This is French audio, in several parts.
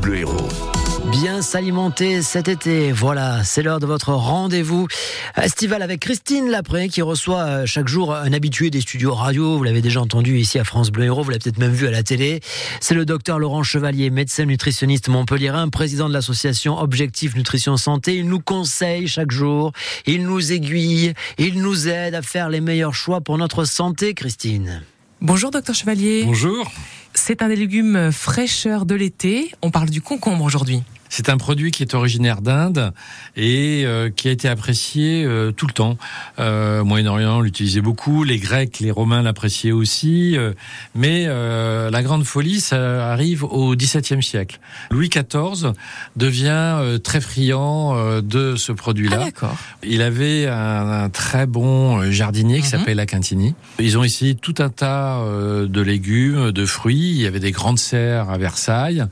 Bleu Héros. Bien s'alimenter cet été, voilà, c'est l'heure de votre rendez-vous estival avec Christine Lapré qui reçoit euh, chaque jour un habitué des studios radio. Vous l'avez déjà entendu ici à France Bleu Héros, vous l'avez peut-être même vu à la télé. C'est le docteur Laurent Chevalier, médecin nutritionniste montpelliérain, président de l'association Objectif Nutrition Santé. Il nous conseille chaque jour, il nous aiguille, il nous aide à faire les meilleurs choix pour notre santé, Christine. Bonjour docteur Chevalier. Bonjour. C'est un des légumes fraîcheurs de l'été. On parle du concombre aujourd'hui. C'est un produit qui est originaire d'Inde et euh, qui a été apprécié euh, tout le temps. Euh, Moyen-Orient l'utilisait beaucoup, les Grecs, les Romains l'appréciaient aussi, euh, mais euh, la grande folie, ça arrive au XVIIe siècle. Louis XIV devient très friand de ce produit-là. Ah. Il avait un, un très bon jardinier qui Mhm. s'appelle Lacantini. Ils ont essayé tout un tas de légumes, de fruits. Il y avait des grandes serres à Versailles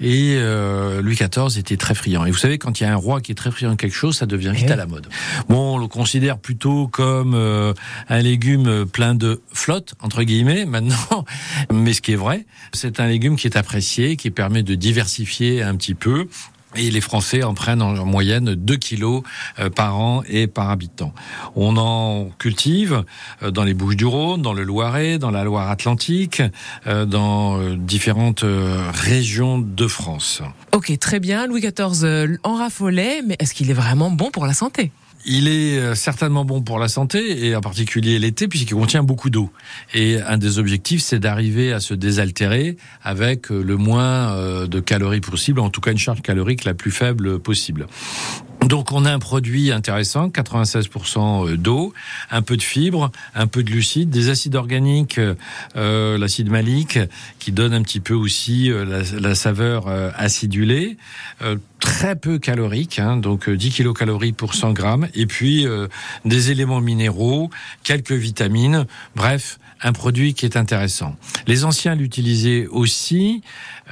et euh, Louis XIV était très friand. Et vous savez, quand il y a un roi qui est très friand de quelque chose, ça devient vite Eh. à la mode. Bon, on le considère plutôt comme euh, un légume plein de flotte, entre guillemets, maintenant. Mais ce qui est vrai, c'est un légume qui est apprécié, qui permet de diversifier un petit peu. Et les Français en prennent en moyenne 2 kilos euh, par an et par habitant. On en cultive euh, dans les Bouches-du-Rhône, dans le Loiret, dans la Loire-Atlantique, euh, dans différentes régions de France. Ok, très bien. Louis XIV en raffolait, mais est-ce qu'il est vraiment bon pour la santé? Il est euh, certainement bon pour la santé et en particulier l'été puisqu'il contient beaucoup d'eau. Et un des objectifs, c'est d'arriver à se désaltérer avec euh, le moins euh, de calories possible, en tout cas une charge calorique la plus faible possible. Donc on a un produit intéressant, 96% d'eau, un peu de fibres, un peu de glucides, des acides organiques, euh, l'acide malique qui donne un petit peu aussi la, la saveur acidulée, euh, très peu calorique, hein, donc euh, 10 kilocalories pour 100 grammes, et puis euh, des éléments minéraux, quelques vitamines, bref, un produit qui est intéressant. Les anciens l'utilisaient aussi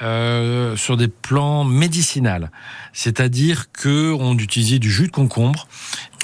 euh, sur des plans médicinaux, c'est-à-dire que on utilisait du jus de concombre.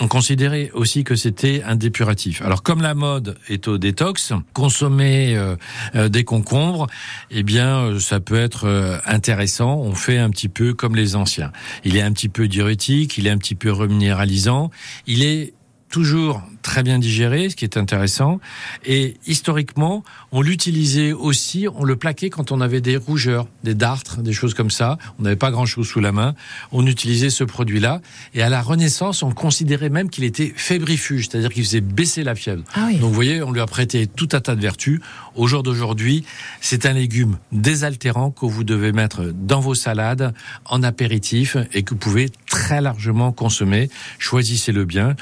On considérait aussi que c'était un dépuratif. Alors comme la mode est au détox, consommer euh, euh, des concombres, eh bien euh, ça peut être euh, intéressant. On fait un petit peu comme les anciens. Il est un petit peu diurétique, il est un petit peu reminéralisant, il est toujours très bien digéré, ce qui est intéressant. Et historiquement, on l'utilisait aussi, on le plaquait quand on avait des rougeurs, des dartres, des choses comme ça. On n'avait pas grand-chose sous la main. On utilisait ce produit-là. Et à la Renaissance, on considérait même qu'il était fébrifuge, c'est-à-dire qu'il faisait baisser la fièvre. Ah oui. Donc vous voyez, on lui a prêté tout un tas de vertus. Au jour d'aujourd'hui, c'est un légume désaltérant que vous devez mettre dans vos salades, en apéritif, et que vous pouvez très largement consommer. Choisissez-le bien.